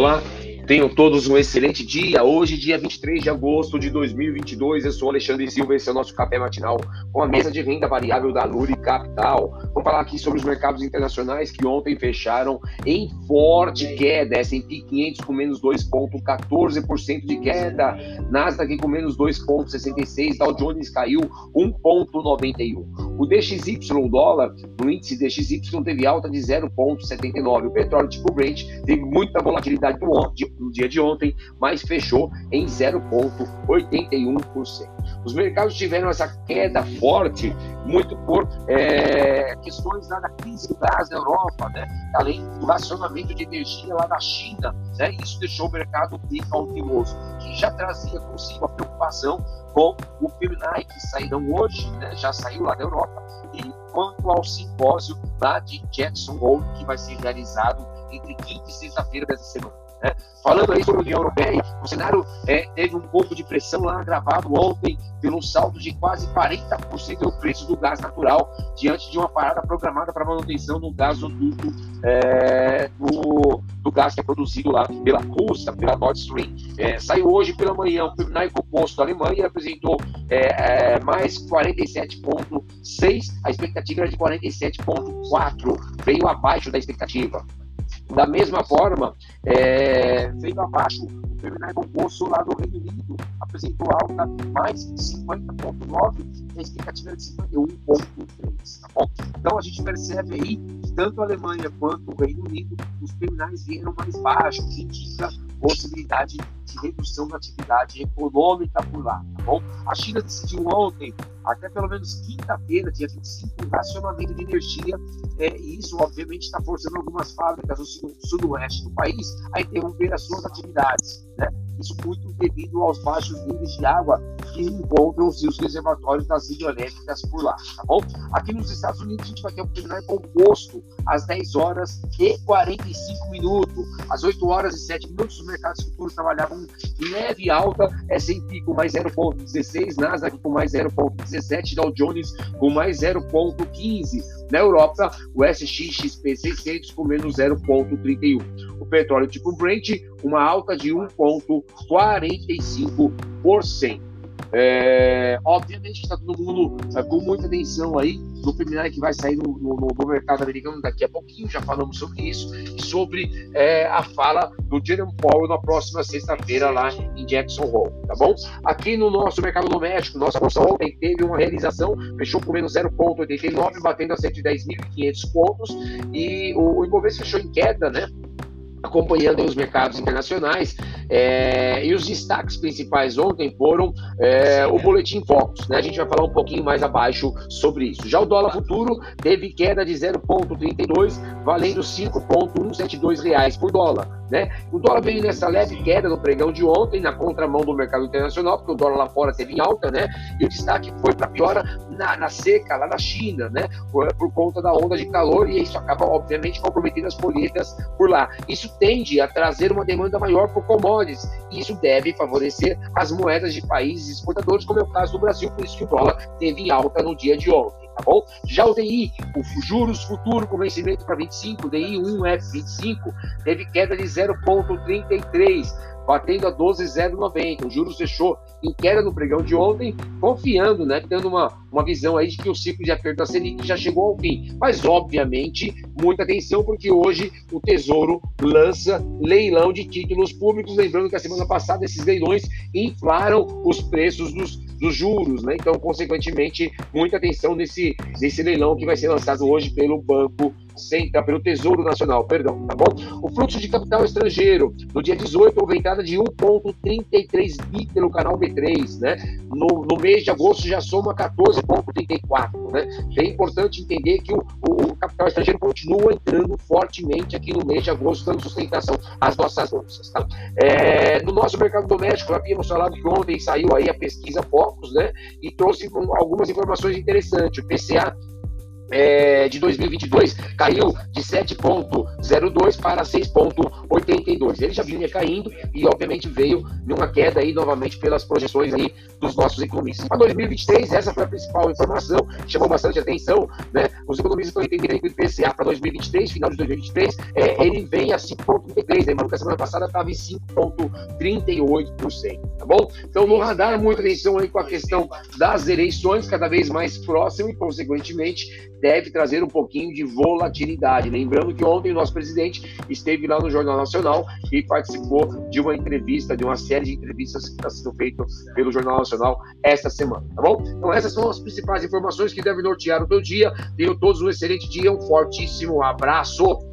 Olá, tenham todos um excelente dia. Hoje, dia 23 de agosto de 2022, eu sou Alexandre Silva, esse é o nosso café matinal com a mesa de renda variável da Luri Capital. Vamos falar aqui sobre os mercados internacionais que ontem fecharam em forte queda. S&P 500 com menos 2,14% de queda, Nasdaq com menos 2,66%, Dow Jones caiu 1,91%. O DXY, o dólar, no índice DXY teve alta de 0,79%. O petróleo tipo Brent teve muita volatilidade no dia de ontem, mas fechou em 0,81%. Os mercados tiveram essa queda forte muito por é, questões da crise do gás na Europa, né? além do racionamento de energia lá da China. Né? Isso deixou o mercado bem cauteloso, que já trazia consigo a preocupação com o PMI, que saíram hoje, né? já saiu lá da Europa, e quanto ao simpósio lá de Jackson Hole, que vai ser realizado entre quinta e sexta-feira dessa semana. Né? Falando aí sobre a União Europeia, o cenário é, teve um pouco de pressão lá agravado ontem pelo salto de quase 40% do preço do gás natural diante de uma parada programada para manutenção do gasoduto é, do, do, gás que é produzido lá pela Rússia, pela Nord Stream. É, saiu hoje pela manhã o PMI composto da Alemanha apresentou é, é mais 47,6, a expectativa era de 47,4, veio abaixo da expectativa. Da mesma forma, é, veio abaixo o Terminal Composto lá do Reino Unido, apresentou alta mais 50,9 a expectativa de 51,3. Tá? Então a gente percebe aí que tanto a Alemanha quanto o Reino Unido, os terminais vieram mais baixos, que indica possibilidade de redução da atividade econômica por lá, tá bom? A China decidiu ontem, até pelo menos quinta-feira, dia 25, um racionamento de energia, é, e isso obviamente está forçando algumas fábricas do sudoeste do país a interromper as suas atividades, né? Isso muito devido aos baixos níveis de água que encontram os reservatórios das hidrelétricas por lá, tá bom? Aqui nos Estados Unidos a gente vai ter um terminal composto às 10 horas e 45 minutos. Às 8 horas e 7 minutos, os mercados futuros trabalhavam em leve alta, S&P com mais 0,16, Nasdaq com mais 0,17, Dow Jones com mais 0,15. Na Europa, o SXXP 600 com menos 0,31. O petróleo tipo Brent, uma alta de 1,45%. É, obviamente está todo mundo é, com muita atenção aí no PMI que vai sair no, no, no, mercado americano daqui a pouquinho, já falamos sobre isso, sobre é, a fala do Jerome Powell na próxima sexta-feira lá em Jackson Hole, tá bom? Aqui no nosso mercado doméstico, nossa bolsa ontem teve uma realização, fechou com menos 0,89, batendo a 110.500 pontos, e o, o Ibovespa fechou em queda, né? acompanhando os mercados internacionais. É, e os destaques principais ontem foram é, o Boletim Focus. Né? A gente vai falar um pouquinho mais abaixo sobre isso. Já o dólar futuro teve queda de 0,32, valendo 5,172 reais por dólar. Né? O dólar veio nessa leve queda no pregão de ontem, na contramão do mercado internacional, porque o dólar lá fora teve em alta, né? E o destaque foi para piora na, na, seca, lá na China, né? Por, por, conta da onda de calor, e isso acaba, obviamente, comprometendo as colheitas por lá. Isso tende a trazer uma demanda maior por commodities, e isso deve favorecer as moedas de países exportadores, como é o caso do Brasil, por isso que o dólar teve alta no dia de ontem tá bom? Já o DI, o juros futuro com vencimento para 25, DI 1F25, teve queda de 0,33, batendo a 12,090. O juros fechou em queda no pregão de ontem, confiando, né, tendo uma, uma visão aí de que o ciclo de aperto da Selic já chegou ao fim. Mas, obviamente, muita atenção, porque hoje o Tesouro lança leilão de títulos públicos. Lembrando que a semana passada esses leilões inflaram os preços dos, dos juros, né? Então, consequentemente, muita atenção nesse, nesse leilão que vai ser lançado hoje pelo Banco Central, pelo Tesouro Nacional, perdão, tá bom? O fluxo de capital estrangeiro, no dia 18, houve entrada de 1,33 bi pelo canal B3, né? No, no mês de agosto já soma 14,34, né? É importante entender que o, o, capital estrangeiro continua entrando fortemente aqui no mês de agosto, dando sustentação às nossas bolsas, tá? É, no nosso mercado doméstico, havíamos falado que ontem saiu aí a pesquisa Focus, né? E trouxe algumas informações interessantes. O PCA é, de 2022 caiu de 7,02 para 6,82. Ele já vinha caindo e, obviamente, veio numa queda aí novamente pelas projeções aí dos nossos economistas. Para 2023, essa foi a principal informação, chamou bastante atenção. Né? Os economistas estão entendendo que o IPCA para 2023, final de 2023, é, ele vem a 5,33, né? mas a semana passada estava em 5,38%. Tá bom? Então, no radar, muita atenção aí com a questão das eleições, cada vez mais próximo e, consequentemente, deve trazer um pouquinho de volatilidade. Lembrando que ontem o nosso presidente esteve lá no Jornal Nacional e participou de uma entrevista, de uma série de entrevistas que está sendo feita pelo Jornal Nacional esta semana, tá bom? Então essas são as principais informações que devem nortear o teu dia. Tenham todos um excelente dia, um fortíssimo abraço.